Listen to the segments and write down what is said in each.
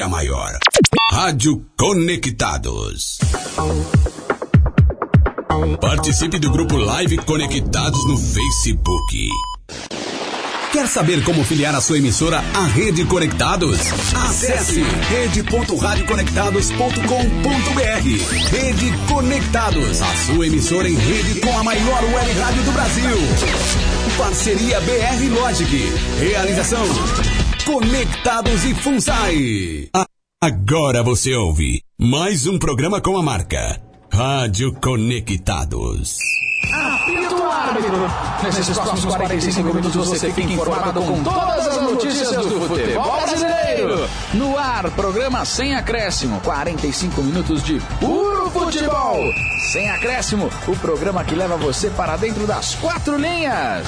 a maior. Rádio Conectados. Participe do grupo Live Conectados no Facebook. Quer saber como filiar a sua emissora à Rede Conectados? Acesse rede.radioconectados.com.br. Rede Conectados, a sua emissora em rede com a maior web rádio do Brasil. Parceria BR Logic. Realização Conectados e Funsai. Agora você ouve mais um programa com a marca Rádio Conectados. Apito árbitro. Nesses próximos 45 minutos você fica informado com todas as notícias do futebol brasileiro. No ar, programa sem acréscimo. 45 minutos de puro futebol. Sem acréscimo, o programa que leva você para dentro das quatro linhas.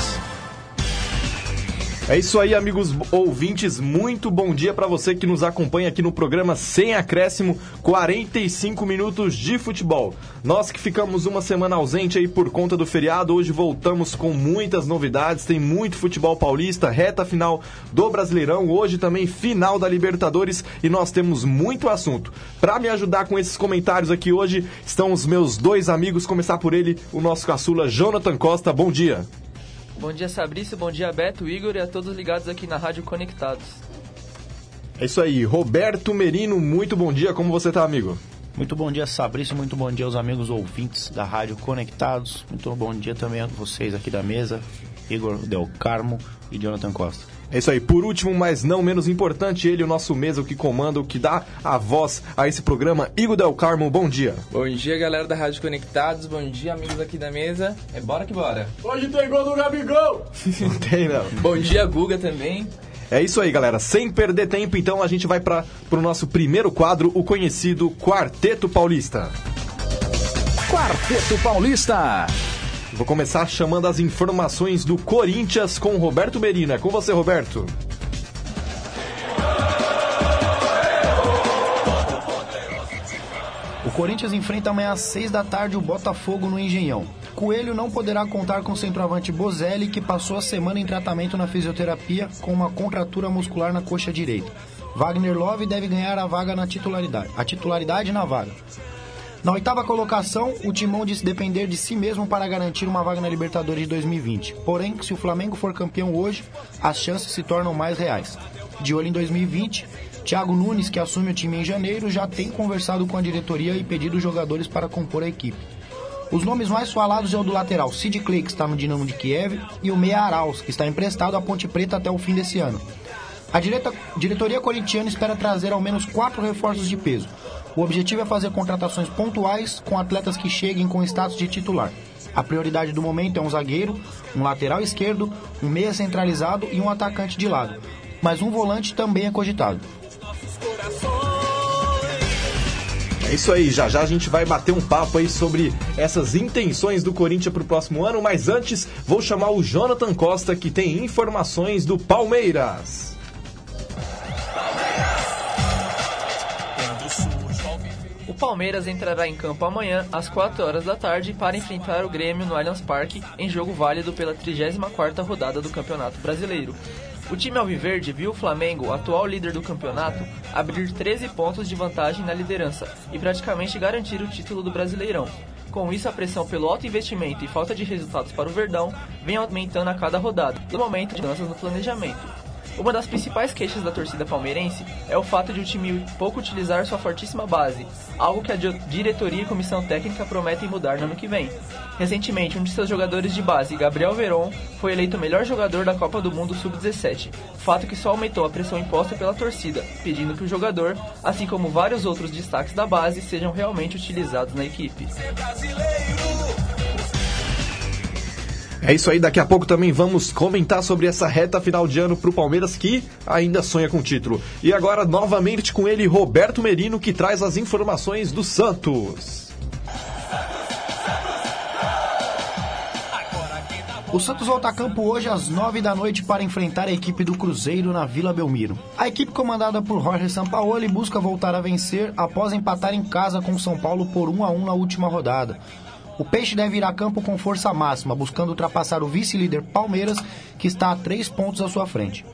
É isso aí, amigos ouvintes. Muito bom dia para você que nos acompanha aqui no programa Sem Acréscimo 45 minutos de futebol. Nós que ficamos uma semana ausente aí por conta do feriado, hoje voltamos com muitas novidades. Tem muito futebol paulista, reta final do Brasileirão, hoje também final da Libertadores e nós temos muito assunto. Para me ajudar com esses comentários aqui hoje estão os meus dois amigos, começar por ele, o nosso caçula Jonathan Costa. Bom dia. Bom dia, Sabrício. Bom dia, Beto, Igor e a todos ligados aqui na Rádio Conectados. É isso aí. Roberto Merino, muito bom dia. Como você tá, amigo? Muito bom dia, Sabrício. Muito bom dia aos amigos ouvintes da Rádio Conectados. Muito bom dia também a vocês aqui da mesa, Igor Del Carmo e Jonathan Costa. É isso aí. Por último, mas não menos importante, ele, o nosso mesa, o que comanda, o que dá a voz a esse programa, Igor Del Carmo. Bom dia. Bom dia, galera da Rádio Conectados. Bom dia, amigos aqui da mesa. É bora que bora. Hoje tem gol do Gabigol. Não tem, não. Bom dia, Guga também. É isso aí, galera. Sem perder tempo, então a gente vai para o nosso primeiro quadro, o conhecido Quarteto Paulista. Quarteto Paulista. Vou começar chamando as informações do Corinthians com Roberto Merino. É com você, Roberto. O Corinthians enfrenta amanhã às 6 da tarde o Botafogo no Engenhão. Coelho não poderá contar com o centroavante Bozelli, que passou a semana em tratamento na fisioterapia com uma contratura muscular na coxa direita. Wagner Love deve ganhar a vaga na titularidade, a titularidade na vaga. Na oitava colocação, o Timão disse depender de si mesmo para garantir uma vaga na Libertadores de 2020. Porém, se o Flamengo for campeão hoje, as chances se tornam mais reais. De olho em 2020, Thiago Nunes, que assume o time em janeiro, já tem conversado com a diretoria e pedido jogadores para compor a equipe. Os nomes mais falados é o do lateral Sid Clay, que está no Dinamo de Kiev, e o Meia Arauz, que está emprestado à Ponte Preta até o fim desse ano. A direta, diretoria corintiana espera trazer ao menos quatro reforços de peso. O objetivo é fazer contratações pontuais com atletas que cheguem com status de titular. A prioridade do momento é um zagueiro, um lateral esquerdo, um meia centralizado e um atacante de lado. Mas um volante também é cogitado. É isso aí, já já a gente vai bater um papo aí sobre essas intenções do Corinthians para o próximo ano, mas antes vou chamar o Jonathan Costa que tem informações do Palmeiras. Palmeiras entrará em campo amanhã às 4 horas da tarde para enfrentar o Grêmio no Allianz Parque em jogo válido pela 34ª rodada do Campeonato Brasileiro. O time alviverde viu o Flamengo, atual líder do campeonato, abrir 13 pontos de vantagem na liderança e praticamente garantir o título do Brasileirão. Com isso, a pressão pelo alto investimento e falta de resultados para o Verdão vem aumentando a cada rodada, no momento de mudanças no planejamento. Uma das principais queixas da torcida palmeirense é o fato de o time pouco utilizar sua fortíssima base, algo que a diretoria e comissão técnica prometem mudar no ano que vem. Recentemente, um de seus jogadores de base, Gabriel Veron, foi eleito o melhor jogador da Copa do Mundo Sub-17, fato que só aumentou a pressão imposta pela torcida, pedindo que o jogador, assim como vários outros destaques da base, sejam realmente utilizados na equipe. É isso aí, daqui a pouco também vamos comentar sobre essa reta final de ano para o Palmeiras que ainda sonha com o título. E agora, novamente com ele, Roberto Merino, que traz as informações do Santos. O Santos volta a campo hoje às 9 da noite para enfrentar a equipe do Cruzeiro na Vila Belmiro. A equipe comandada por Jorge Sampaoli busca voltar a vencer após empatar em casa com o São Paulo por 1 a 1 na última rodada. O Peixe deve ir a campo com força máxima, buscando ultrapassar o vice-líder Palmeiras, que está a três pontos à sua frente.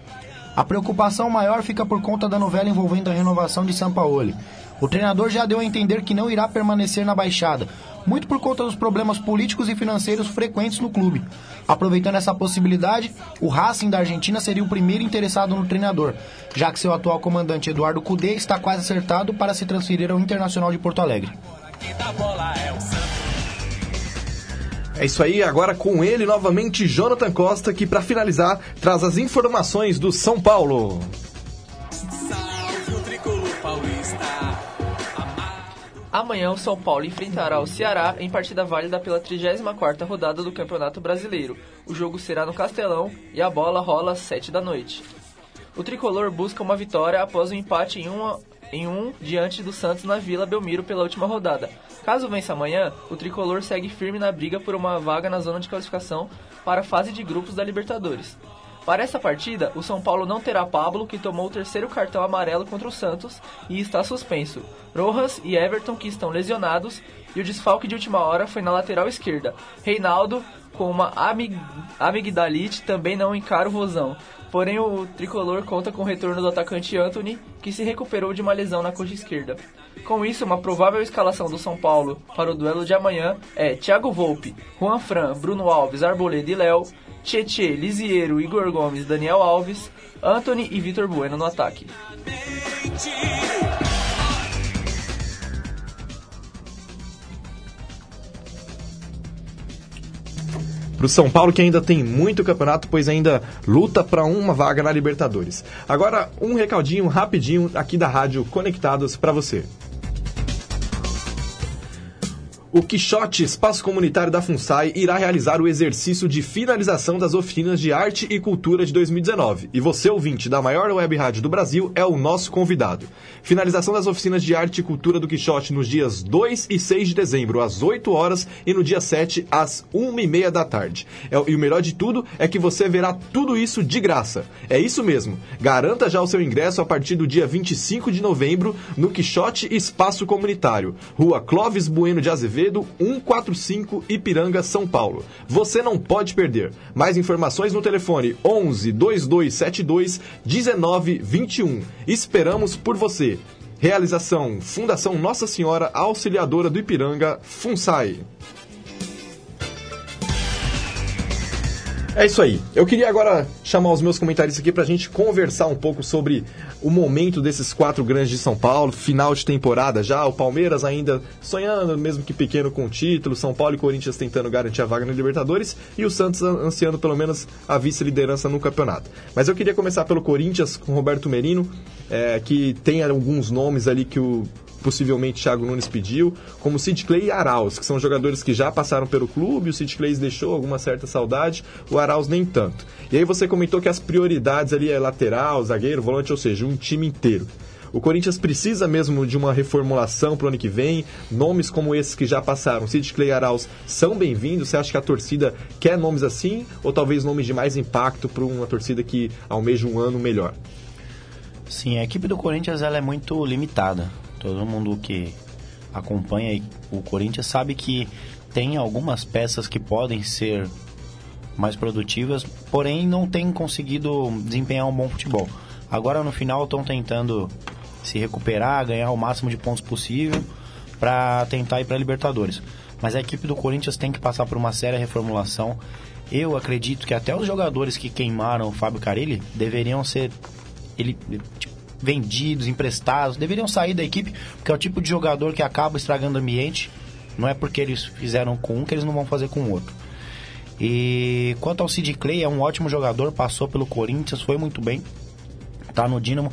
A preocupação maior fica por conta da novela envolvendo a renovação de Sampaoli. O treinador já deu a entender que não irá permanecer na Baixada, muito por conta dos problemas políticos e financeiros frequentes no clube. Aproveitando essa possibilidade, o Racing da Argentina seria o primeiro interessado no treinador, já que seu atual comandante Eduardo Cudê está quase acertado para se transferir ao Internacional de Porto Alegre. É isso aí, agora com ele novamente, Jonathan Costa, que para finalizar traz as informações do São Paulo. Amanhã o São Paulo enfrentará o Ceará em partida válida pela 34ª rodada do Campeonato Brasileiro. O jogo será no Castelão e a bola rola às 7 da noite. O tricolor busca uma vitória após o um empate em 1 um, em um diante do Santos na Vila Belmiro pela última rodada. Caso vença amanhã, o tricolor segue firme na briga por uma vaga na zona de classificação para a fase de grupos da Libertadores. Para essa partida, o São Paulo não terá Pablo, que tomou o terceiro cartão amarelo contra o Santos e está suspenso. Rojas e Everton, que estão lesionados, e o desfalque de última hora foi na lateral esquerda. Reinaldo, com uma amig amigdalite, também não encara o Rosão. Porém, o tricolor conta com o retorno do atacante Anthony, que se recuperou de uma lesão na coxa esquerda. Com isso, uma provável escalação do São Paulo para o duelo de amanhã é Thiago Volpe, Juan Fran, Bruno Alves, Arboleda e Léo, Tietê, Lisiero, Igor Gomes, Daniel Alves, Anthony e Vitor Bueno no ataque. Para o São Paulo, que ainda tem muito campeonato, pois ainda luta para uma vaga na Libertadores. Agora, um recadinho rapidinho aqui da Rádio Conectados para você. O Quixote Espaço Comunitário da FUNSAI irá realizar o exercício de finalização das oficinas de arte e cultura de 2019. E você, ouvinte da maior web rádio do Brasil, é o nosso convidado. Finalização das oficinas de arte e cultura do Quixote nos dias 2 e 6 de dezembro, às 8 horas, e no dia 7, às 1 e meia da tarde. É, e o melhor de tudo é que você verá tudo isso de graça. É isso mesmo. Garanta já o seu ingresso a partir do dia 25 de novembro no Quixote Espaço Comunitário, Rua Clóvis Bueno de Azevedo Azevedo, 145 Ipiranga, São Paulo. Você não pode perder. Mais informações no telefone 11 2272 1921. Esperamos por você. Realização Fundação Nossa Senhora Auxiliadora do Ipiranga, FUNSAI. É isso aí. Eu queria agora chamar os meus comentários aqui para a gente conversar um pouco sobre o momento desses quatro grandes de São Paulo, final de temporada já, o Palmeiras ainda sonhando, mesmo que pequeno, com o título, São Paulo e Corinthians tentando garantir a vaga na Libertadores e o Santos ansiando pelo menos a vice-liderança no campeonato. Mas eu queria começar pelo Corinthians com Roberto Merino, é, que tem alguns nomes ali que o possivelmente Thiago Nunes pediu, como Sid Clay e Arauz, que são jogadores que já passaram pelo clube, o Sid Clay deixou alguma certa saudade, o Arauz nem tanto. E aí você comentou que as prioridades ali é lateral, zagueiro, volante, ou seja, um time inteiro. O Corinthians precisa mesmo de uma reformulação para o ano que vem. Nomes como esses que já passaram, Sid Clay Arauz, são bem-vindos. Você acha que a torcida quer nomes assim? Ou talvez nomes de mais impacto para uma torcida que almeja um ano melhor? Sim, a equipe do Corinthians ela é muito limitada. Todo mundo que acompanha o Corinthians sabe que tem algumas peças que podem ser mais produtivas, porém não tem conseguido desempenhar um bom futebol. Agora no final estão tentando se recuperar, ganhar o máximo de pontos possível para tentar ir para Libertadores. Mas a equipe do Corinthians tem que passar por uma séria reformulação. Eu acredito que até os jogadores que queimaram o Fábio Carilli deveriam ser ele vendidos, emprestados, deveriam sair da equipe, porque é o tipo de jogador que acaba estragando o ambiente. Não é porque eles fizeram com um que eles não vão fazer com o outro. E quanto ao Sid Clay, é um ótimo jogador, passou pelo Corinthians, foi muito bem, tá no Dinamo.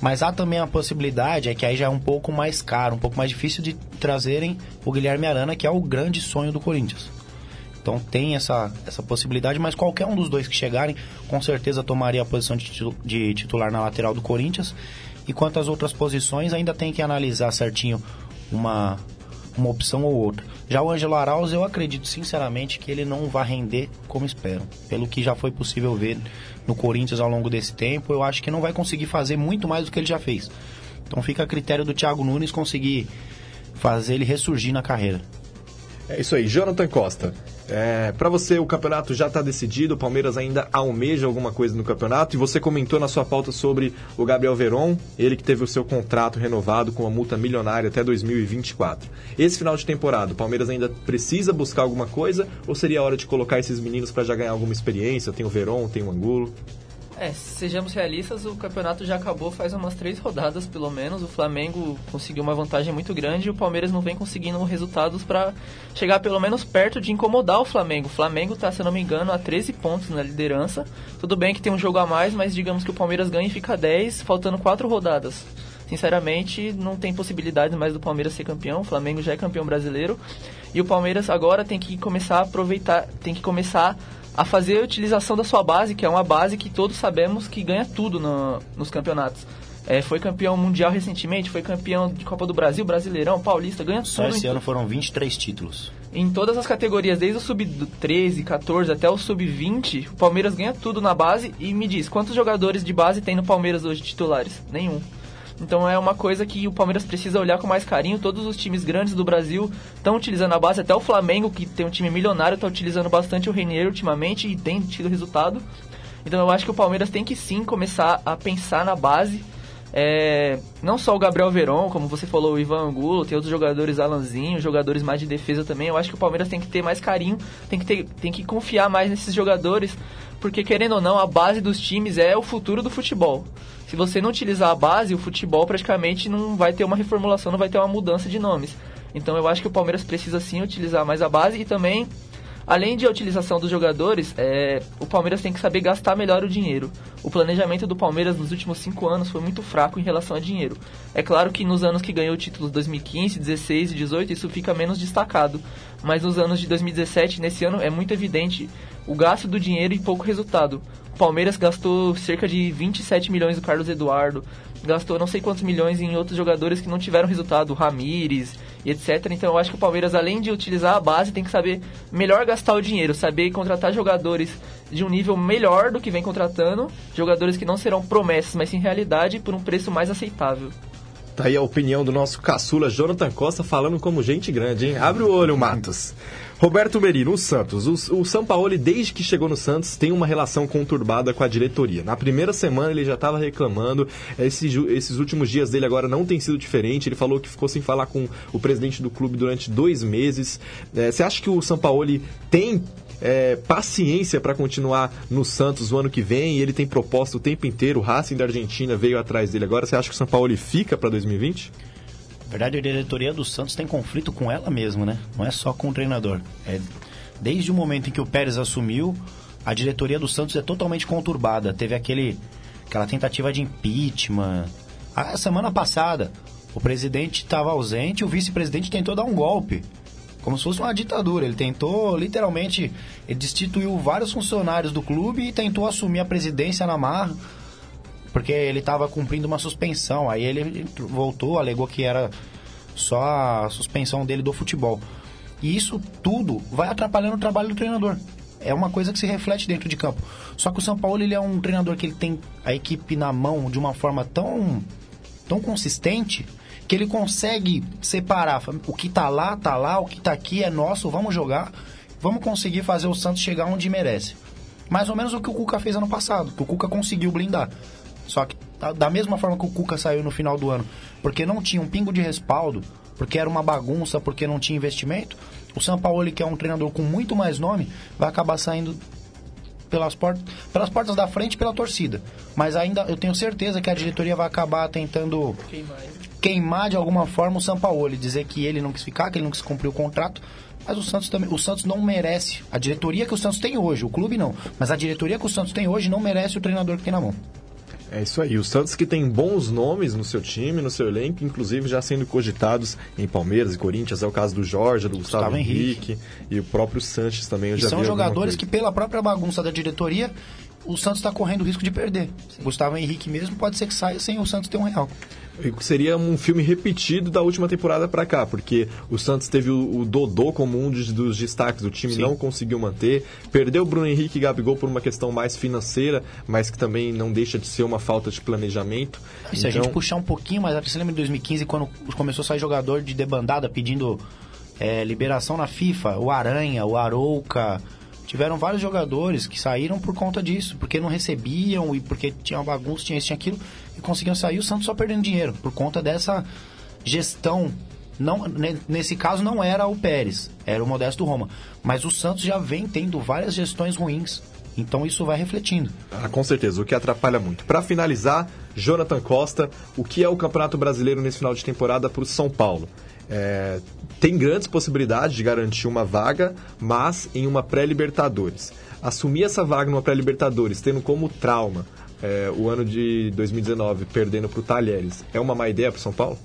Mas há também a possibilidade, é que aí já é um pouco mais caro, um pouco mais difícil de trazerem o Guilherme Arana, que é o grande sonho do Corinthians. Então tem essa, essa possibilidade, mas qualquer um dos dois que chegarem, com certeza tomaria a posição de titular na lateral do Corinthians. E quanto às outras posições, ainda tem que analisar certinho uma, uma opção ou outra. Já o Ângelo Arauz, eu acredito sinceramente que ele não vai render como espero. Pelo que já foi possível ver no Corinthians ao longo desse tempo, eu acho que não vai conseguir fazer muito mais do que ele já fez. Então fica a critério do Thiago Nunes conseguir fazer ele ressurgir na carreira. É isso aí, Jonathan Costa. É, para você, o campeonato já está decidido, o Palmeiras ainda almeja alguma coisa no campeonato, e você comentou na sua pauta sobre o Gabriel Veron, ele que teve o seu contrato renovado com uma multa milionária até 2024. Esse final de temporada, o Palmeiras ainda precisa buscar alguma coisa, ou seria hora de colocar esses meninos para já ganhar alguma experiência? Tem o Veron, tem o Angulo. É, sejamos realistas, o campeonato já acabou faz umas três rodadas, pelo menos. O Flamengo conseguiu uma vantagem muito grande e o Palmeiras não vem conseguindo resultados para chegar pelo menos perto de incomodar o Flamengo. O Flamengo está, se não me engano, a 13 pontos na liderança. Tudo bem que tem um jogo a mais, mas digamos que o Palmeiras ganha e fica 10, faltando quatro rodadas. Sinceramente, não tem possibilidade mais do Palmeiras ser campeão. O Flamengo já é campeão brasileiro. E o Palmeiras agora tem que começar a aproveitar, tem que começar a fazer a utilização da sua base, que é uma base que todos sabemos que ganha tudo no, nos campeonatos. É, foi campeão mundial recentemente, foi campeão de Copa do Brasil, Brasileirão, Paulista, ganha Só tudo. esse em ano foram 23 títulos. Em todas as categorias, desde o sub-13, 14 até o sub-20, o Palmeiras ganha tudo na base. E me diz, quantos jogadores de base tem no Palmeiras hoje titulares? Nenhum. Então é uma coisa que o Palmeiras precisa olhar com mais carinho. Todos os times grandes do Brasil estão utilizando a base, até o Flamengo, que tem um time milionário, está utilizando bastante o Renier ultimamente e tem tido resultado. Então eu acho que o Palmeiras tem que sim começar a pensar na base. É, não só o Gabriel Veron, como você falou, o Ivan Angulo, tem outros jogadores, Alanzinho, jogadores mais de defesa também. Eu acho que o Palmeiras tem que ter mais carinho, tem que, ter, tem que confiar mais nesses jogadores, porque querendo ou não, a base dos times é o futuro do futebol. Se você não utilizar a base, o futebol praticamente não vai ter uma reformulação, não vai ter uma mudança de nomes. Então eu acho que o Palmeiras precisa sim utilizar mais a base e também Além de a utilização dos jogadores, é, o Palmeiras tem que saber gastar melhor o dinheiro. O planejamento do Palmeiras nos últimos cinco anos foi muito fraco em relação a dinheiro. É claro que nos anos que ganhou títulos 2015, 16 e 18 isso fica menos destacado, mas nos anos de 2017 nesse ano é muito evidente o gasto do dinheiro e pouco resultado. O Palmeiras gastou cerca de 27 milhões do Carlos Eduardo, gastou não sei quantos milhões em outros jogadores que não tiveram resultado, Ramires e etc. Então eu acho que o Palmeiras, além de utilizar a base, tem que saber melhor gastar o dinheiro, saber contratar jogadores de um nível melhor do que vem contratando, jogadores que não serão promessas, mas sim realidade por um preço mais aceitável. Tá aí a opinião do nosso caçula Jonathan Costa falando como gente grande, hein? Abre o olho, Matos. Roberto Merino, o Santos. O, o São Paulo, desde que chegou no Santos, tem uma relação conturbada com a diretoria. Na primeira semana ele já estava reclamando, esses, esses últimos dias dele agora não tem sido diferente. Ele falou que ficou sem falar com o presidente do clube durante dois meses. É, você acha que o São Paulo tem é, paciência para continuar no Santos o ano que vem. Ele tem proposta o tempo inteiro. O Racing da Argentina veio atrás dele agora. Você acha que o São Paulo fica para 2020? Na verdade, a diretoria do Santos tem conflito com ela mesma, né? Não é só com o treinador. É, desde o momento em que o Pérez assumiu, a diretoria do Santos é totalmente conturbada. Teve aquele, aquela tentativa de impeachment. A semana passada, o presidente estava ausente, o vice-presidente tentou dar um golpe como se fosse uma ditadura. Ele tentou, literalmente, ele destituiu vários funcionários do clube e tentou assumir a presidência na marra, porque ele estava cumprindo uma suspensão. Aí ele voltou, alegou que era só a suspensão dele do futebol. E isso tudo vai atrapalhando o trabalho do treinador. É uma coisa que se reflete dentro de campo. Só que o São Paulo ele é um treinador que ele tem a equipe na mão de uma forma tão, tão consistente que ele consegue separar o que tá lá, tá lá, o que tá aqui é nosso, vamos jogar, vamos conseguir fazer o Santos chegar onde merece. Mais ou menos o que o Cuca fez ano passado, que o Cuca conseguiu blindar. Só que tá, da mesma forma que o Cuca saiu no final do ano, porque não tinha um pingo de respaldo, porque era uma bagunça, porque não tinha investimento, o São Paulo, que é um treinador com muito mais nome, vai acabar saindo pelas portas, pelas portas da frente pela torcida. Mas ainda eu tenho certeza que a diretoria vai acabar tentando queimar de alguma forma o Sampaoli, dizer que ele não quis ficar, que ele não quis cumprir o contrato. Mas o Santos também, o Santos não merece. A diretoria que o Santos tem hoje, o clube não, mas a diretoria que o Santos tem hoje não merece o treinador que tem na mão. É isso aí. O Santos que tem bons nomes no seu time, no seu elenco, inclusive já sendo cogitados em Palmeiras e Corinthians. É o caso do Jorge, do Gustavo, Gustavo Henrique, Henrique, e o próprio Sanches também. Eu e já são jogadores que, pela própria bagunça da diretoria, o Santos está correndo o risco de perder. Sim. Gustavo Henrique mesmo pode ser que saia sem o Santos ter um real seria um filme repetido da última temporada para cá, porque o Santos teve o, o Dodô como um dos, dos destaques, o time Sim. não conseguiu manter, perdeu o Bruno Henrique e Gabigol por uma questão mais financeira, mas que também não deixa de ser uma falta de planejamento. E se então... a gente puxar um pouquinho mais, você lembra em 2015 quando começou a sair jogador de debandada pedindo é, liberação na FIFA, o Aranha, o Arouca, tiveram vários jogadores que saíram por conta disso, porque não recebiam e porque tinha bagunça, tinha isso, tinha aquilo, e conseguiam sair o Santos só perdendo dinheiro, por conta dessa gestão. Não, ne- nesse caso não era o Pérez, era o Modesto Roma. Mas o Santos já vem tendo várias gestões ruins. Então isso vai refletindo. Ah, com certeza, o que atrapalha muito. Para finalizar, Jonathan Costa, o que é o Campeonato Brasileiro nesse final de temporada para o São Paulo? É, tem grandes possibilidades de garantir uma vaga, mas em uma pré-Libertadores. Assumir essa vaga numa pré-Libertadores, tendo como trauma é, o ano de 2019, perdendo para o Talheres, é uma má ideia para o São Paulo?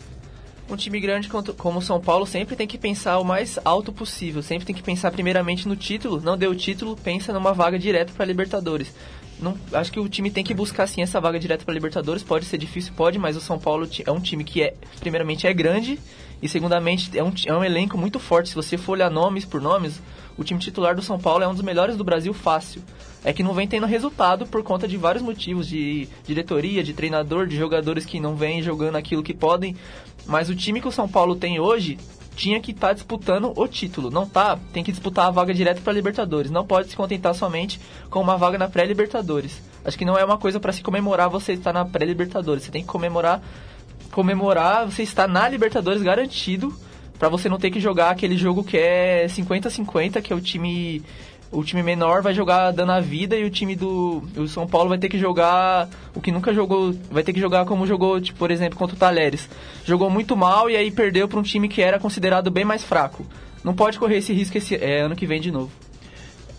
Um time grande como o São Paulo sempre tem que pensar o mais alto possível, sempre tem que pensar primeiramente no título. Não deu o título, pensa numa vaga direta para Libertadores. Não, acho que o time tem que buscar sim essa vaga direta para Libertadores. Pode ser difícil, pode, mas o São Paulo é um time que é, primeiramente, é grande e segundamente é um, é um elenco muito forte. Se você for olhar nomes por nomes, o time titular do São Paulo é um dos melhores do Brasil fácil. É que não vem tendo resultado por conta de vários motivos de diretoria, de treinador, de jogadores que não vêm jogando aquilo que podem. Mas o time que o São Paulo tem hoje tinha que estar disputando o título. Não tá, tem que disputar a vaga direto para Libertadores. Não pode se contentar somente com uma vaga na pré-Libertadores. Acho que não é uma coisa para se comemorar você estar na pré-Libertadores. Você tem que comemorar comemorar você estar na Libertadores garantido para você não ter que jogar aquele jogo que é 50-50, que é o time o time menor vai jogar dando a vida e o time do o São Paulo vai ter que jogar o que nunca jogou, vai ter que jogar como jogou, tipo, por exemplo, contra o Talheres. Jogou muito mal e aí perdeu para um time que era considerado bem mais fraco. Não pode correr esse risco esse é, ano que vem de novo.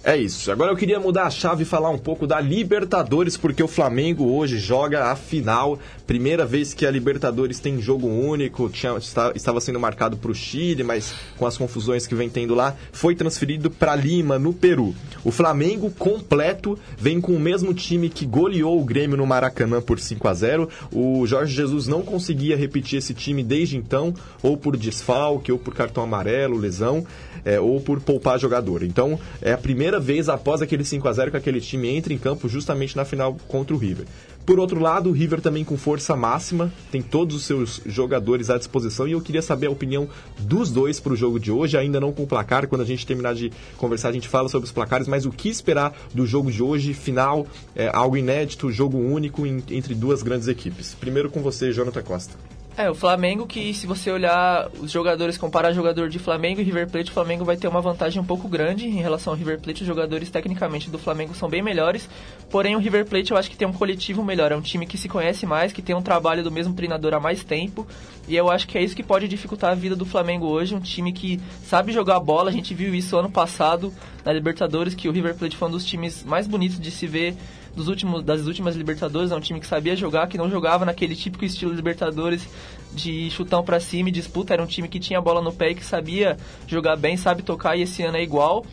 É isso. Agora eu queria mudar a chave e falar um pouco da Libertadores, porque o Flamengo hoje joga a final. Primeira vez que a Libertadores tem jogo único. Tinha, está- estava sendo marcado para o Chile, mas com as confusões que vem tendo lá, foi transferido para Lima, no Peru. O Flamengo completo vem com o mesmo time que goleou o Grêmio no Maracanã por 5 a 0 O Jorge Jesus não conseguia repetir esse time desde então, ou por desfalque, ou por cartão amarelo, lesão, é, ou por poupar jogador. Então, é a primeira vez após aquele 5 a 0 que aquele time entra em campo justamente na final contra o River. Por outro lado, o River também com força máxima, tem todos os seus jogadores à disposição e eu queria saber a opinião dos dois para o jogo de hoje, ainda não com o placar. Quando a gente terminar de conversar, a gente fala sobre os placares, mas o que esperar do jogo de hoje, final, é, algo inédito, jogo único em- entre duas grandes equipes. Primeiro com você, Jonathan Costa. É, o Flamengo que se você olhar os jogadores, comparar jogador de Flamengo e River Plate, o Flamengo vai ter uma vantagem um pouco grande em relação ao River Plate. Os jogadores tecnicamente do Flamengo são bem melhores, porém o River Plate eu acho que tem um coletivo melhor, é um time que se conhece mais, que tem um trabalho do mesmo treinador há mais tempo, e eu acho que é isso que pode dificultar a vida do Flamengo hoje, um time que sabe jogar bola, a gente viu isso ano passado na Libertadores, que o River Plate foi um dos times mais bonitos de se ver dos últimos, das últimas Libertadores, é um time que sabia jogar, que não jogava naquele típico estilo Libertadores de chutão pra cima e disputa, era um time que tinha bola no pé e que sabia jogar bem, sabe tocar e esse ano é igual.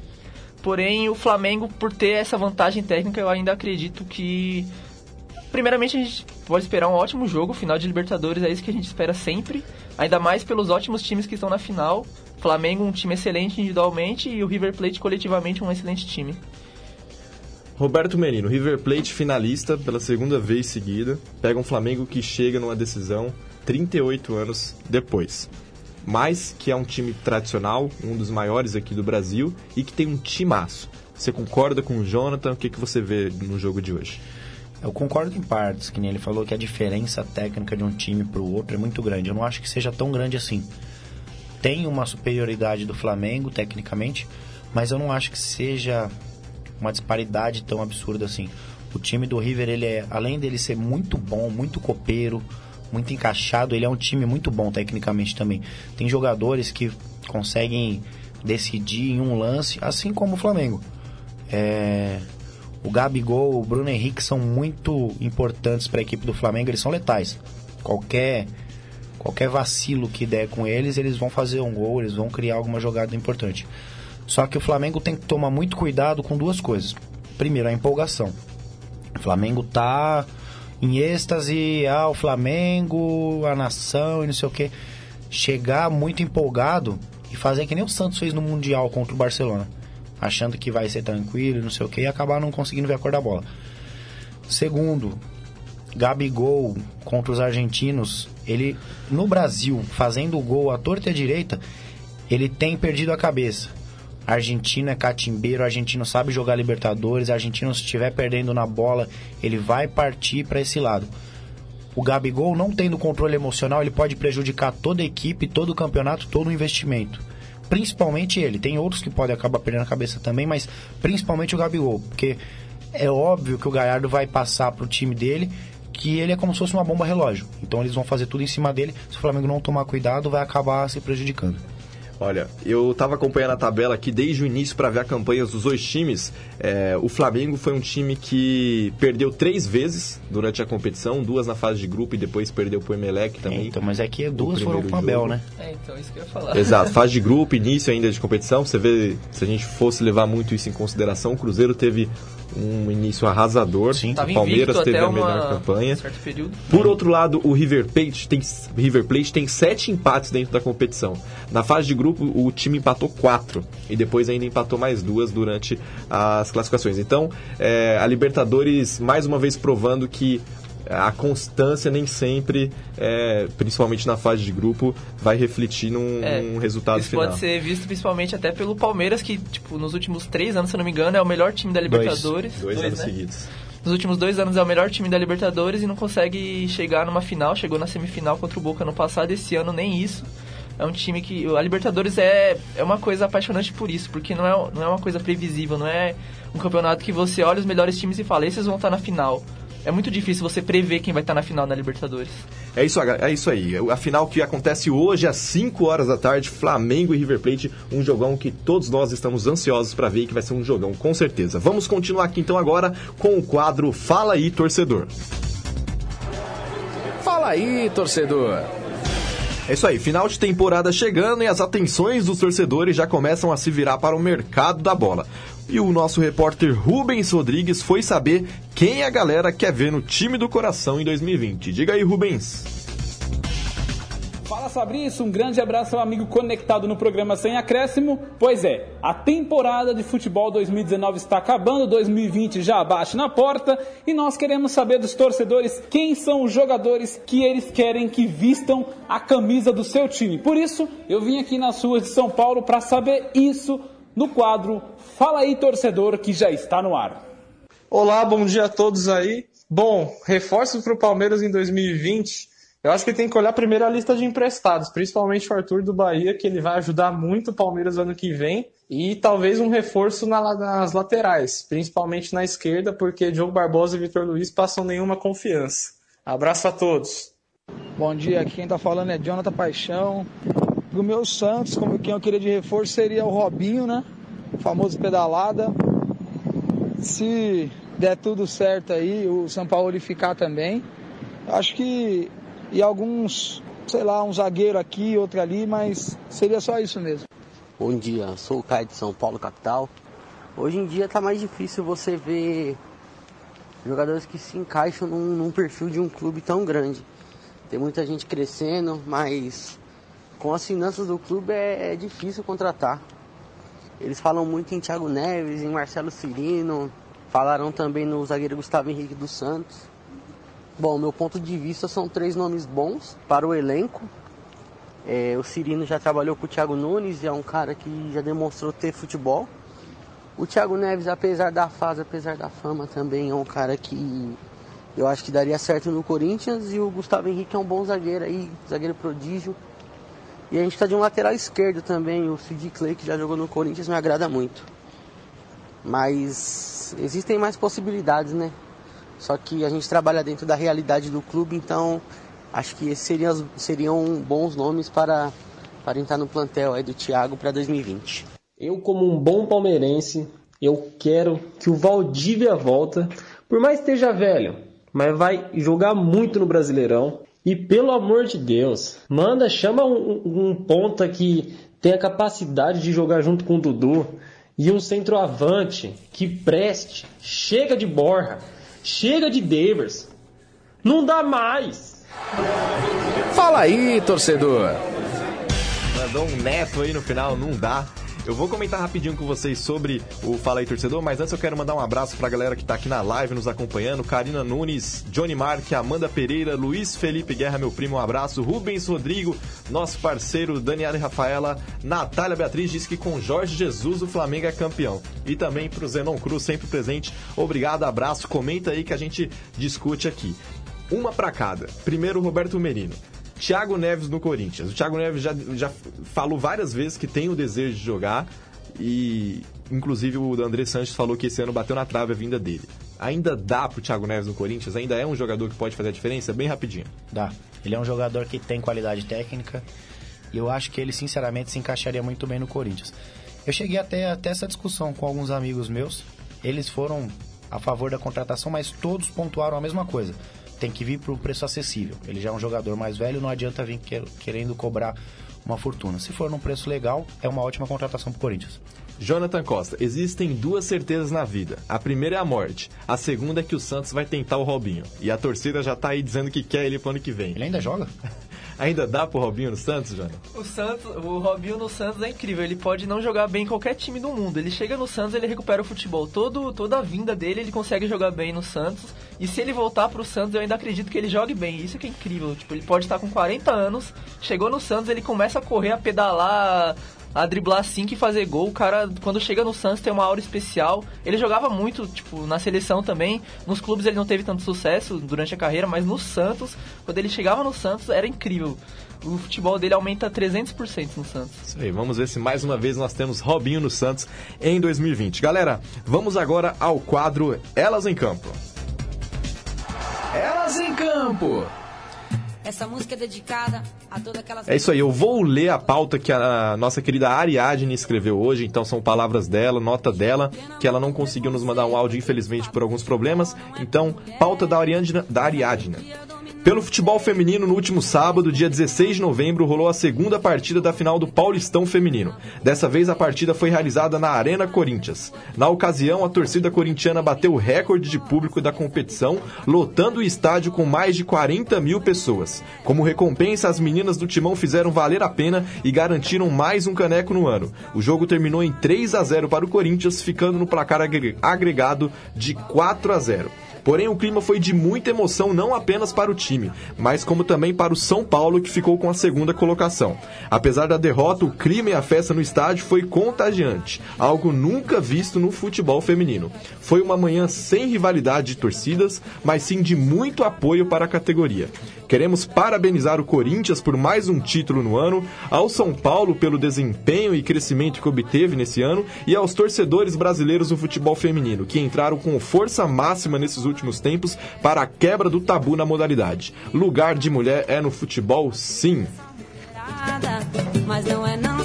Porém, o Flamengo, por ter essa vantagem técnica, eu ainda acredito que primeiramente a gente pode esperar um ótimo jogo, final de Libertadores é isso que a gente espera sempre, ainda mais pelos ótimos times que estão na final. Flamengo um time excelente individualmente e o River Plate coletivamente um excelente time. Roberto Menino, River Plate finalista pela segunda vez seguida, pega um Flamengo que chega numa decisão 38 anos depois. Mas que é um time tradicional, um dos maiores aqui do Brasil e que tem um timaço. Você concorda com o Jonathan? O que, que você vê no jogo de hoje? Eu concordo em partes, que nem ele falou que a diferença técnica de um time para o outro é muito grande. Eu não acho que seja tão grande assim. Tem uma superioridade do Flamengo, tecnicamente, mas eu não acho que seja uma disparidade tão absurda assim. O time do River, ele é, além dele ser muito bom, muito copeiro, muito encaixado, ele é um time muito bom tecnicamente também. Tem jogadores que conseguem decidir em um lance, assim como o Flamengo. É, o Gabigol, o Bruno Henrique são muito importantes para a equipe do Flamengo, eles são letais. Qualquer qualquer vacilo que der com eles, eles vão fazer um gol, eles vão criar alguma jogada importante. Só que o Flamengo tem que tomar muito cuidado com duas coisas. Primeiro, a empolgação. O Flamengo tá em êxtase, ah, o Flamengo, a nação e não sei o que. Chegar muito empolgado e fazer que nem o Santos fez no Mundial contra o Barcelona. Achando que vai ser tranquilo não sei o que e acabar não conseguindo ver a cor da bola. Segundo, Gabigol contra os argentinos, ele no Brasil, fazendo o gol à torta e à direita, ele tem perdido a cabeça. Argentina é catimbeiro, argentino sabe jogar Libertadores, argentino se estiver perdendo na bola, ele vai partir para esse lado. O Gabigol não tendo controle emocional, ele pode prejudicar toda a equipe, todo o campeonato, todo o investimento. Principalmente ele. Tem outros que podem acabar perdendo a cabeça também, mas principalmente o Gabigol, porque é óbvio que o Galhardo vai passar pro time dele que ele é como se fosse uma bomba relógio. Então eles vão fazer tudo em cima dele. Se o Flamengo não tomar cuidado, vai acabar se prejudicando. Olha, eu estava acompanhando a tabela aqui desde o início para ver a campanha dos dois times. É, o Flamengo foi um time que perdeu três vezes durante a competição, duas na fase de grupo e depois perdeu pro Emelec também. É, então, mas é que duas foram pro Abel, né? É, então, isso que eu ia falar. Exato, fase de grupo, início ainda de competição. Você vê, se a gente fosse levar muito isso em consideração, o Cruzeiro teve um início arrasador. Sim. o Palmeiras teve a melhor uma- campanha. um. Por outro lado, o River Plate tem, River Plate tem sete empates dentro da competição. Na fase de grupo, o time empatou quatro e depois ainda empatou mais duas durante as classificações. Então, é, a Libertadores mais uma vez provando que a constância nem sempre, é, principalmente na fase de grupo, vai refletir num, É, num resultado Isso final. pode ser visto principalmente até pelo Palmeiras, que, tipo, nos últimos três anos, se eu não me engano, é o melhor time da Libertadores. Dois, anos né? seguidos. Nos últimos dois anos é o melhor time da Libertadores e não consegue chegar numa final. Chegou na semifinal contra o Boca no passado, esse ano nem isso. É um time que. A Libertadores é, é uma coisa apaixonante por isso, porque não é, não é uma coisa previsível, não é um campeonato que você olha os melhores times e fala, esses vão estar na final. É muito difícil você prever quem vai estar na final da Libertadores. É isso, é isso aí. A final que acontece hoje às 5 horas da tarde, Flamengo e River Plate, um jogão que todos nós estamos ansiosos para ver e que vai ser um jogão com certeza. Vamos continuar aqui então agora com o quadro Fala aí, torcedor. Fala aí, torcedor. É isso aí, final de temporada chegando e as atenções dos torcedores já começam a se virar para o mercado da bola. E o nosso repórter Rubens Rodrigues foi saber quem a galera quer ver no time do coração em 2020. Diga aí, Rubens. Fala Fabrício, um grande abraço ao amigo conectado no programa Sem Acréscimo. Pois é, a temporada de futebol 2019 está acabando, 2020 já bate na porta e nós queremos saber dos torcedores quem são os jogadores que eles querem que vistam a camisa do seu time. Por isso, eu vim aqui nas ruas de São Paulo para saber isso no quadro Fala aí torcedor que já está no ar. Olá, bom dia a todos aí. Bom, reforços para o Palmeiras em 2020. Eu acho que tem que olhar primeiro a lista de emprestados, principalmente o Arthur do Bahia, que ele vai ajudar muito o Palmeiras ano que vem. E talvez um reforço na- nas laterais, principalmente na esquerda, porque Diogo Barbosa e Vitor Luiz passam nenhuma confiança. Abraço a todos. Bom dia, aqui quem tá falando é Jonathan Paixão. Do meu Santos, como quem eu queria de reforço seria o Robinho, né? O famoso pedalada. Se der tudo certo aí, o São Paulo ficar também. Acho que e alguns, sei lá, um zagueiro aqui, outro ali, mas seria só isso mesmo. Bom dia, sou o Caio de São Paulo, capital. Hoje em dia tá mais difícil você ver jogadores que se encaixam num, num perfil de um clube tão grande. Tem muita gente crescendo, mas com as finanças do clube é, é difícil contratar. Eles falam muito em Thiago Neves, em Marcelo Cirino, falaram também no zagueiro Gustavo Henrique dos Santos. Bom, meu ponto de vista são três nomes bons para o elenco. É, o Cirino já trabalhou com o Thiago Nunes, é um cara que já demonstrou ter futebol. O Thiago Neves, apesar da fase, apesar da fama, também é um cara que eu acho que daria certo no Corinthians. E o Gustavo Henrique é um bom zagueiro aí, zagueiro prodígio. E a gente está de um lateral esquerdo também, o Sid Clay, que já jogou no Corinthians, me agrada muito. Mas existem mais possibilidades, né? Só que a gente trabalha dentro da realidade do clube, então acho que esses seriam, seriam bons nomes para, para entrar no plantel aí do Thiago para 2020. Eu, como um bom palmeirense, eu quero que o Valdívia volta, por mais que esteja velho, mas vai jogar muito no Brasileirão. E pelo amor de Deus, manda, chama um, um ponta que tenha capacidade de jogar junto com o Dudu e um centroavante que preste. Chega de Borja, chega de Devers. Não dá mais. Fala aí, torcedor. Mandou um neto aí no final, não dá. Eu vou comentar rapidinho com vocês sobre o Fala aí Torcedor, mas antes eu quero mandar um abraço pra galera que tá aqui na live nos acompanhando. Karina Nunes, Johnny Mark, Amanda Pereira, Luiz Felipe Guerra, meu primo, um abraço. Rubens Rodrigo, nosso parceiro, Daniela e Rafaela, Natália Beatriz diz que com Jorge Jesus o Flamengo é campeão. E também pro Zenon Cruz, sempre presente. Obrigado, abraço, comenta aí que a gente discute aqui. Uma pra cada. Primeiro, Roberto Merino. Thiago Neves no Corinthians. O Thiago Neves já, já falou várias vezes que tem o desejo de jogar e inclusive o André Sanches falou que esse ano bateu na trave a vinda dele. Ainda dá pro Thiago Neves no Corinthians? Ainda é um jogador que pode fazer a diferença? Bem rapidinho. Dá. Ele é um jogador que tem qualidade técnica e eu acho que ele sinceramente se encaixaria muito bem no Corinthians. Eu cheguei até, até essa discussão com alguns amigos meus. Eles foram a favor da contratação, mas todos pontuaram a mesma coisa tem que vir por um preço acessível. Ele já é um jogador mais velho, não adianta vir querendo cobrar uma fortuna. Se for num preço legal, é uma ótima contratação para o Corinthians. Jonathan Costa, existem duas certezas na vida. A primeira é a morte. A segunda é que o Santos vai tentar o Robinho. E a torcida já tá aí dizendo que quer ele pro ano que vem. Ele ainda joga? ainda dá pro Robinho no Santos, Jonathan? O Santos, o Robinho no Santos é incrível. Ele pode não jogar bem em qualquer time do mundo. Ele chega no Santos, ele recupera o futebol. Todo, toda a vinda dele, ele consegue jogar bem no Santos. E se ele voltar pro Santos, eu ainda acredito que ele jogue bem. Isso que é incrível. Tipo, ele pode estar com 40 anos, chegou no Santos, ele começa a correr, a pedalar, a driblar assim que fazer gol. O cara, quando chega no Santos, tem uma aura especial. Ele jogava muito, tipo, na seleção também. Nos clubes ele não teve tanto sucesso durante a carreira, mas no Santos, quando ele chegava no Santos, era incrível. O futebol dele aumenta 300% no Santos. Isso aí, vamos ver se mais uma vez nós temos Robinho no Santos em 2020. Galera, vamos agora ao quadro Elas em Campo. Elas em Campo. Essa música é dedicada a todas aquelas. É isso aí, eu vou ler a pauta que a nossa querida Ariadne escreveu hoje, então são palavras dela, nota dela, que ela não conseguiu nos mandar um áudio, infelizmente, por alguns problemas. Então, pauta da Ariadne. Da Ariadne. Pelo futebol feminino, no último sábado, dia 16 de novembro, rolou a segunda partida da final do Paulistão Feminino. Dessa vez, a partida foi realizada na Arena Corinthians. Na ocasião, a torcida corintiana bateu o recorde de público da competição, lotando o estádio com mais de 40 mil pessoas. Como recompensa, as meninas do Timão fizeram valer a pena e garantiram mais um caneco no ano. O jogo terminou em 3 a 0 para o Corinthians, ficando no placar agregado de 4 a 0. Porém, o clima foi de muita emoção não apenas para o time, mas como também para o São Paulo, que ficou com a segunda colocação. Apesar da derrota, o clima e a festa no estádio foi contagiante, algo nunca visto no futebol feminino. Foi uma manhã sem rivalidade de torcidas, mas sim de muito apoio para a categoria. Queremos parabenizar o Corinthians por mais um título no ano, ao São Paulo pelo desempenho e crescimento que obteve nesse ano e aos torcedores brasileiros do futebol feminino, que entraram com força máxima nesses últimos tempos para a quebra do tabu na modalidade. Lugar de mulher é no futebol, sim. Mas não é não,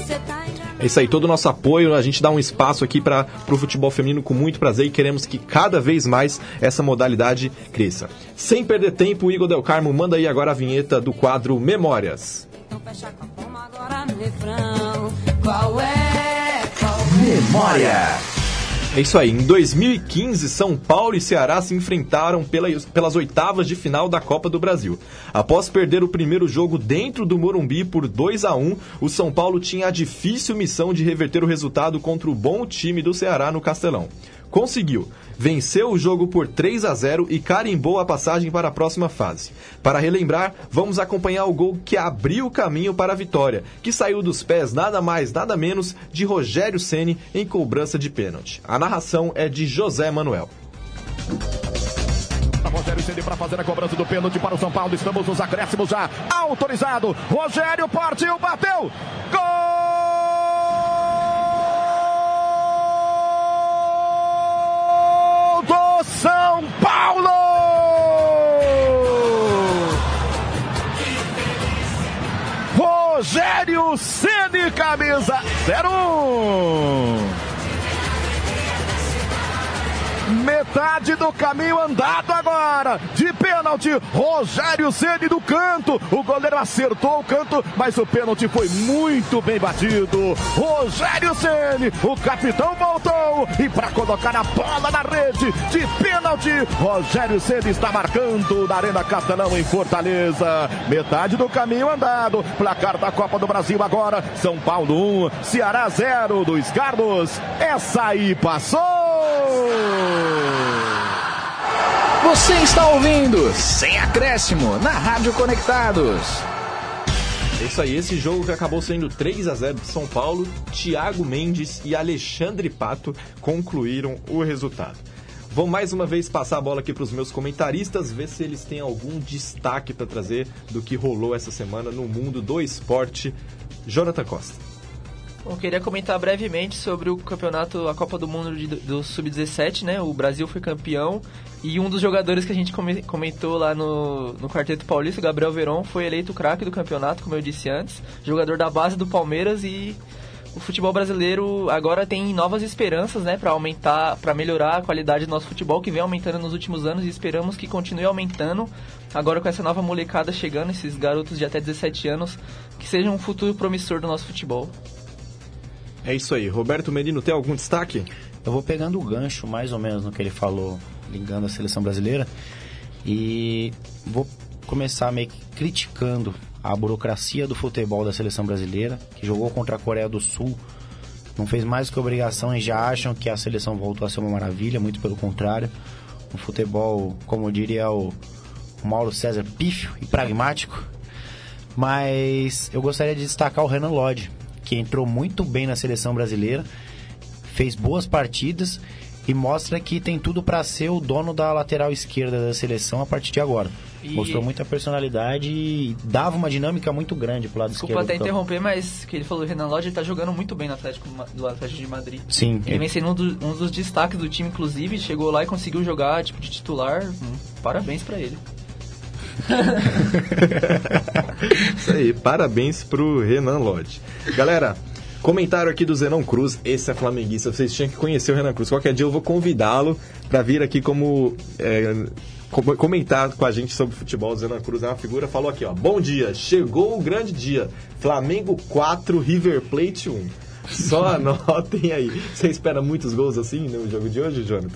é isso aí, todo o nosso apoio, a gente dá um espaço aqui para o futebol feminino com muito prazer e queremos que cada vez mais essa modalidade cresça. Sem perder tempo, Igor Del Carmo manda aí agora a vinheta do quadro Memórias. Então fecha com a agora no refrão. Qual é? Qual é? Memória! É isso aí. Em 2015, São Paulo e Ceará se enfrentaram pelas oitavas de final da Copa do Brasil. Após perder o primeiro jogo dentro do Morumbi por 2 a 1, o São Paulo tinha a difícil missão de reverter o resultado contra o bom time do Ceará no Castelão. Conseguiu venceu o jogo por 3 a 0 e carimbou a passagem para a próxima fase. Para relembrar, vamos acompanhar o gol que abriu o caminho para a vitória, que saiu dos pés nada mais, nada menos de Rogério Ceni em cobrança de pênalti. A narração é de José Manuel. Rogério Ceni para fazer a cobrança do pênalti para o São Paulo. Estamos nos acréscimos já. Autorizado. Rogério partiu, bateu. Gol! São Paulo! Rogério Ceni, camisa 01. Metade do caminho andado agora. De pênalti. Rogério Ceni do canto. O goleiro acertou o canto, mas o pênalti foi muito bem batido. Rogério Ceni, o capitão voltou e para colocar a bola na rede de pênalti, Rogério Ceni está marcando na Arena Castelão em Fortaleza. Metade do caminho andado. Placar da Copa do Brasil agora. São Paulo 1, Ceará 0 dos Carlos. Essa aí passou! Você está ouvindo Sem Acréscimo na Rádio Conectados. É isso aí, esse jogo que acabou sendo 3 a 0 de São Paulo, Thiago Mendes e Alexandre Pato concluíram o resultado. Vou mais uma vez passar a bola aqui para os meus comentaristas, ver se eles têm algum destaque para trazer do que rolou essa semana no mundo do esporte. Jonathan Costa. Eu queria comentar brevemente sobre o campeonato, a Copa do Mundo de, do Sub-17, né? O Brasil foi campeão e um dos jogadores que a gente comentou lá no, no Quarteto Paulista, Gabriel Veron, foi eleito craque do campeonato, como eu disse antes. Jogador da base do Palmeiras e o futebol brasileiro agora tem novas esperanças, né, para aumentar, para melhorar a qualidade do nosso futebol que vem aumentando nos últimos anos e esperamos que continue aumentando. Agora com essa nova molecada chegando, esses garotos de até 17 anos, que seja um futuro promissor do nosso futebol. É isso aí. Roberto Merino, tem algum destaque? Eu vou pegando o gancho, mais ou menos, no que ele falou, ligando a seleção brasileira. E vou começar meio que criticando a burocracia do futebol da seleção brasileira, que jogou contra a Coreia do Sul, não fez mais que obrigação e já acham que a seleção voltou a ser uma maravilha, muito pelo contrário. Um futebol, como diria o Mauro César, pífio e pragmático. Mas eu gostaria de destacar o Renan Lodge, que entrou muito bem na seleção brasileira, fez boas partidas e mostra que tem tudo para ser o dono da lateral esquerda da seleção a partir de agora. E... Mostrou muita personalidade e dava uma dinâmica muito grande pro lado Desculpa esquerdo. Desculpa até interromper, mas que ele falou, o Renan Lodge ele tá jogando muito bem no Atlético, do Atlético de Madrid. Sim. Ele, ele... vem sendo um, do, um, dos destaques do time, inclusive, chegou lá e conseguiu jogar tipo de titular. Hum, parabéns para ele. Isso aí, parabéns pro Renan Lodge. Galera, Comentário aqui do Zenon Cruz, esse é flamenguista, vocês tinham que conhecer o Renan Cruz. Qualquer dia eu vou convidá-lo para vir aqui como é, comentar com a gente sobre futebol. O Zenon Cruz é uma figura, falou aqui, ó. Bom dia, chegou o grande dia. Flamengo 4, River Plate 1. Só anotem aí. Você espera muitos gols assim no jogo de hoje, Jonathan?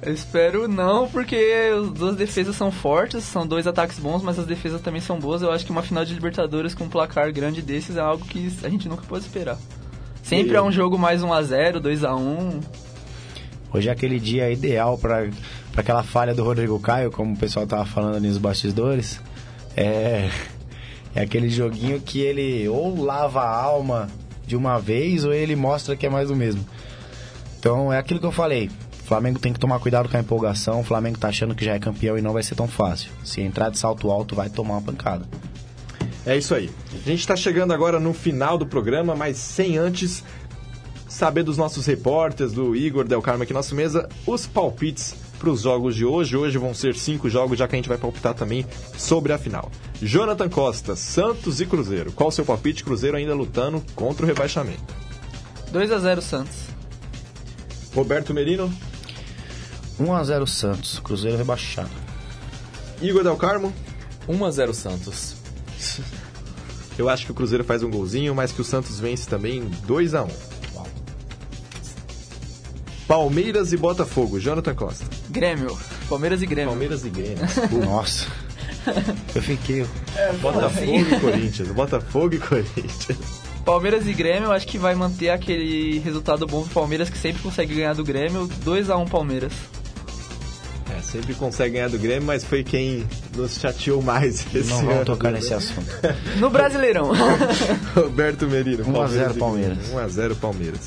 Eu espero não, porque as duas defesas são fortes, são dois ataques bons, mas as defesas também são boas. Eu acho que uma final de Libertadores com um placar grande desses é algo que a gente nunca pode esperar. Sempre é um jogo mais 1 a 0 2 a 1 Hoje é aquele dia ideal para aquela falha do Rodrigo Caio, como o pessoal tava falando ali nos bastidores. É, é aquele joguinho que ele ou lava a alma de uma vez ou ele mostra que é mais do mesmo. Então é aquilo que eu falei. O Flamengo tem que tomar cuidado com a empolgação. O Flamengo tá achando que já é campeão e não vai ser tão fácil. Se entrar de salto alto, vai tomar uma pancada. É isso aí. A gente está chegando agora no final do programa, mas sem antes saber dos nossos repórteres, do Igor Del Carmo aqui na nossa mesa, os palpites para os jogos de hoje. Hoje vão ser cinco jogos, já que a gente vai palpitar também sobre a final. Jonathan Costa, Santos e Cruzeiro. Qual o seu palpite? Cruzeiro ainda lutando contra o rebaixamento. 2 a 0 Santos. Roberto Merino. 1 a 0 Santos. Cruzeiro rebaixado. Igor Del Carmo. 1 a 0 Santos. Eu acho que o Cruzeiro faz um golzinho, mas que o Santos vence também 2 a 1 Palmeiras e Botafogo, Jonathan Costa. Grêmio. Palmeiras e Grêmio. Palmeiras e Grêmio. Nossa. Eu fiquei. É, Botafogo e Corinthians. Botafogo e Corinthians. Palmeiras e Grêmio, acho que vai manter aquele resultado bom do Palmeiras que sempre consegue ganhar do Grêmio. 2 a 1 Palmeiras. Sempre consegue ganhar do Grêmio, mas foi quem nos chateou mais esse Não vamos tocar nesse assunto. No Brasileirão. Roberto Merino. 1x0 Palmeiras. 1x0 Palmeiras.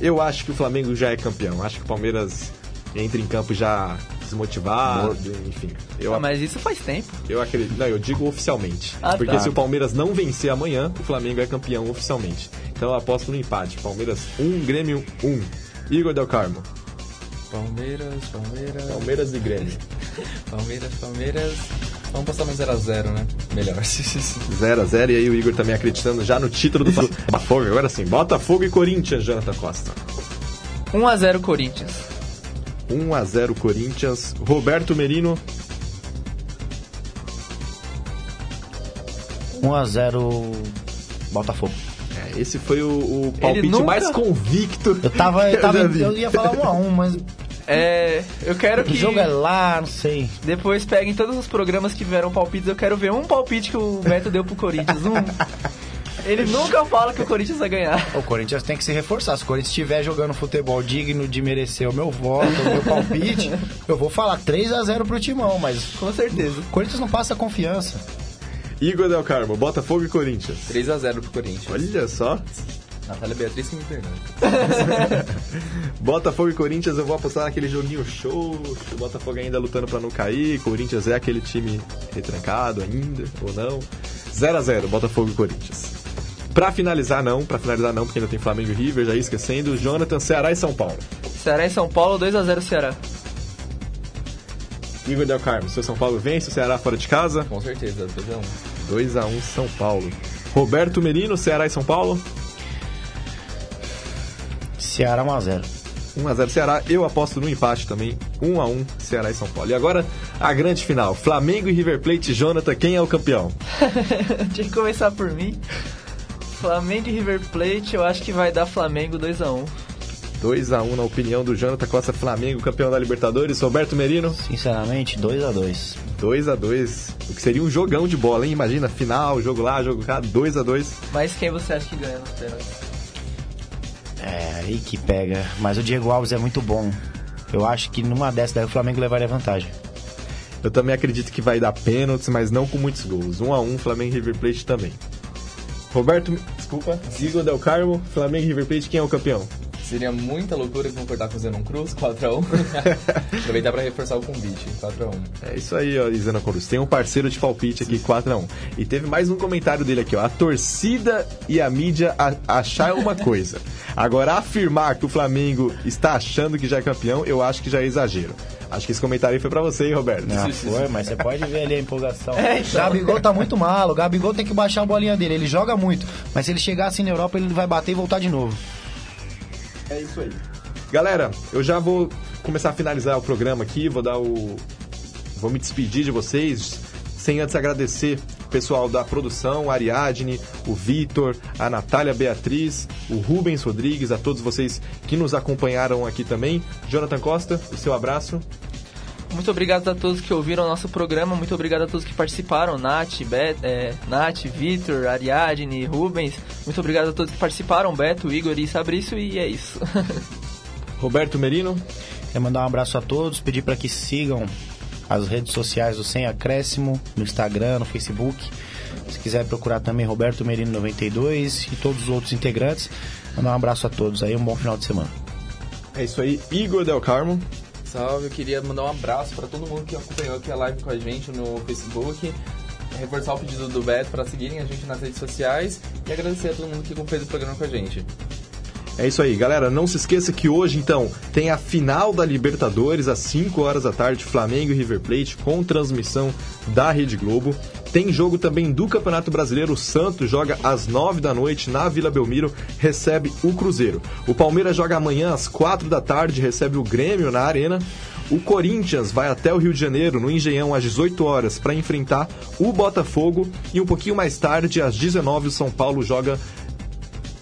Eu acho que o Flamengo já é campeão. Acho que o Palmeiras entra em campo já desmotivado, enfim. Eu, ah, mas isso faz tempo. Eu acredito. Não, eu digo oficialmente. Ah, porque tá. se o Palmeiras não vencer amanhã, o Flamengo é campeão oficialmente. Então eu aposto no empate. Palmeiras 1, Grêmio 1. Igor Del Carmo. Palmeiras, Palmeiras. Palmeiras e Grêmio. Palmeiras, Palmeiras. Vamos passar no 0x0, né? Melhor. 0x0 e aí o Igor tá também acreditando já no título do Botafogo. Agora sim, Botafogo e Corinthians, Jonathan Costa. 1x0 Corinthians. 1x0 Corinthians. Roberto Merino. 1x0 Botafogo. Esse foi o, o palpite nunca- mais convicto. Eu tava. Eu, tava, vi. eu ia falar 1x1, mas É, eu quero o que jogo é lá, não sei. depois peguem todos os programas que tiveram palpites. Eu quero ver um palpite que o Beto deu pro Corinthians. Um. Ele nunca fala que o Corinthians vai ganhar. O Corinthians tem que se reforçar. Se o Corinthians estiver jogando futebol digno de merecer o meu voto, o meu palpite, eu vou falar 3x0 pro Timão, mas Com certeza. o Corinthians não passa confiança. Igor Del Carmo, Botafogo e Corinthians. 3x0 pro Corinthians. Olha só. Natália Beatriz que me pergunta. Botafogo e Corinthians, eu vou apostar naquele joguinho show. O Botafogo ainda lutando pra não cair. Corinthians é aquele time retrancado ainda, ou não. 0 a 0 Botafogo e Corinthians. Pra finalizar, não. Pra finalizar, não, porque ainda tem Flamengo e River, já ia esquecendo. Jonathan, Ceará e São Paulo. Ceará em São Paulo, 2x0 Ceará. Igor Del Carmo, seu São Paulo vence, o Ceará fora de casa. Com certeza, 2x1. 2 a 1 São Paulo. Roberto Merino, Ceará e São Paulo. Ceará 1x0. 1x0 Ceará, eu aposto no empate também. 1x1 Ceará e São Paulo. E agora a grande final: Flamengo e River Plate. Jonathan, quem é o campeão? Tinha que começar por mim. Flamengo e River Plate, eu acho que vai dar Flamengo 2x1. 2x1 na opinião do Jonathan Costa, Flamengo, campeão da Libertadores. Roberto Merino, Sinceramente, 2x2. 2x2. O que seria um jogão de bola, hein? Imagina, final, jogo lá, jogo cá, 2x2. Mas quem você acha que ganha nos pênaltis? É, aí que pega. Mas o Diego Alves é muito bom. Eu acho que numa dessas daí o Flamengo levaria vantagem. Eu também acredito que vai dar pênaltis, mas não com muitos gols. 1x1, Flamengo e River Plate também. Roberto, desculpa, Igor Del Carmo, Flamengo River Plate, quem é o campeão? Seria muita loucura concordar com o Zenon Cruz, 4x1. Aproveitar pra reforçar o convite, 4x1. É isso aí, ó, Isana Cruz. Tem um parceiro de palpite aqui, 4x1. E teve mais um comentário dele aqui, ó. A torcida e a mídia a- achar uma coisa. Agora, afirmar que o Flamengo está achando que já é campeão, eu acho que já é exagero. Acho que esse comentário aí foi pra você, hein, Roberto? Não, foi, mas você pode ver ali a empolgação. É, então. Gabigol tá muito mal. O Gabigol tem que baixar a bolinha dele. Ele joga muito. Mas se ele chegar assim na Europa, ele vai bater e voltar de novo. É isso aí. Galera, eu já vou começar a finalizar o programa aqui, vou dar o. Vou me despedir de vocês, sem antes agradecer o pessoal da produção, a Ariadne, o Vitor, a Natália Beatriz, o Rubens Rodrigues, a todos vocês que nos acompanharam aqui também. Jonathan Costa, o seu abraço. Muito obrigado a todos que ouviram o nosso programa, muito obrigado a todos que participaram, Nath, Bet, é, Nath, Vitor, Ariadne, Rubens. Muito obrigado a todos que participaram, Beto, Igor e Sabrício, e é isso. Roberto Merino. Quero mandar um abraço a todos, pedir para que sigam as redes sociais do Sem Acréscimo, no Instagram, no Facebook. Se quiser procurar também Roberto Merino 92 e todos os outros integrantes. Mandar um abraço a todos aí, um bom final de semana. É isso aí, Igor Del Carmo. Salve, eu queria mandar um abraço pra todo mundo que acompanhou aqui a live com a gente no Facebook. Reforçar o pedido do Beto para seguirem a gente nas redes sociais e agradecer a todo mundo que fez o programa com a gente. É isso aí, galera. Não se esqueça que hoje, então, tem a final da Libertadores às 5 horas da tarde, Flamengo e River Plate, com transmissão da Rede Globo. Tem jogo também do Campeonato Brasileiro. O Santos joga às 9 da noite na Vila Belmiro, recebe o Cruzeiro. O Palmeiras joga amanhã às 4 da tarde, recebe o Grêmio na Arena. O Corinthians vai até o Rio de Janeiro, no Engenhão, às 18 horas, para enfrentar o Botafogo. E um pouquinho mais tarde, às 19 o São Paulo joga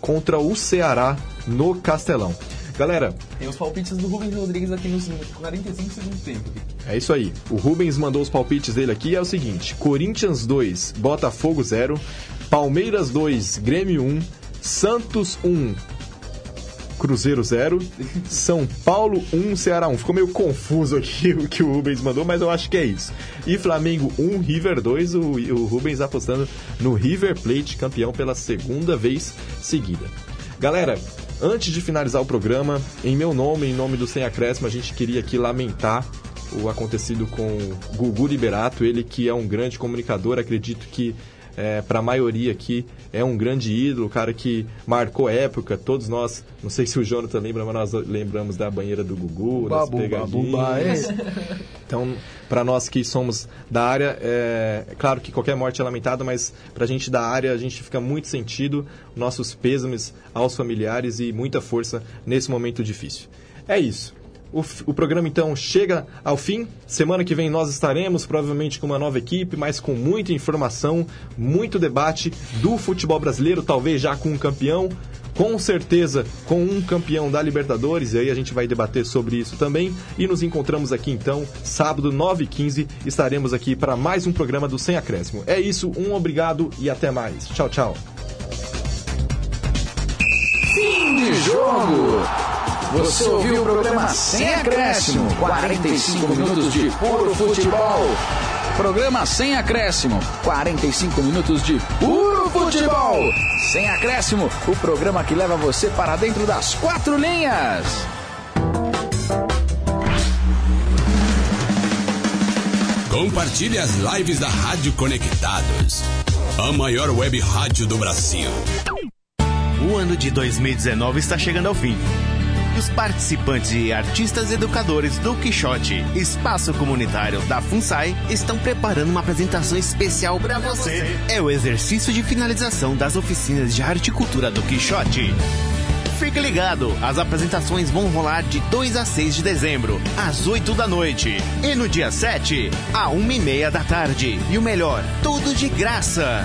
contra o Ceará no Castelão. Galera, Tem os palpites do Rubens Rodrigues aqui nos 45 segundos tempo. é isso aí. O Rubens mandou os palpites dele aqui. É o seguinte: Corinthians 2, Botafogo 0, Palmeiras 2, Grêmio 1, Santos 1, Cruzeiro 0, São Paulo 1, Ceará 1. Ficou meio confuso aqui o que o Rubens mandou, mas eu acho que é isso. E Flamengo 1, River 2, o, o Rubens apostando no River Plate, campeão pela segunda vez seguida. Galera, antes de finalizar o programa, em meu nome, em nome do Sem Acréscimo, a gente queria aqui lamentar o acontecido com Gugu Liberato, ele que é um grande comunicador, acredito que é, para a maioria aqui é um grande ídolo, cara que marcou época, todos nós, não sei se o Jonathan lembra, mas nós lembramos da banheira do Gugu, das Babu, pegadinhas. babu, bae. Então, para nós que somos da área, é, é claro que qualquer morte é lamentada, mas para a gente da área, a gente fica muito sentido, nossos pêsames aos familiares e muita força nesse momento difícil. É isso. O, o programa então chega ao fim. Semana que vem nós estaremos provavelmente com uma nova equipe, mas com muita informação, muito debate do futebol brasileiro, talvez já com um campeão, com certeza com um campeão da Libertadores, e aí a gente vai debater sobre isso também. E nos encontramos aqui então, sábado 9h15, estaremos aqui para mais um programa do Sem Acréscimo. É isso, um obrigado e até mais. Tchau, tchau. Fim de jogo. Você ouviu o programa Sem Acréscimo, 45 minutos de puro futebol. Programa Sem Acréscimo, 45 minutos de puro futebol. Sem Acréscimo, o programa que leva você para dentro das quatro linhas. Compartilhe as lives da Rádio Conectados, a maior web rádio do Brasil. O ano de 2019 está chegando ao fim. Os participantes e artistas educadores do Quixote, espaço comunitário da FUNSAI, estão preparando uma apresentação especial para você. É o exercício de finalização das oficinas de arte e cultura do Quixote. Fique ligado, as apresentações vão rolar de 2 a 6 de dezembro, às 8 da noite. E no dia 7, à 1 e meia da tarde. E o melhor, tudo de graça.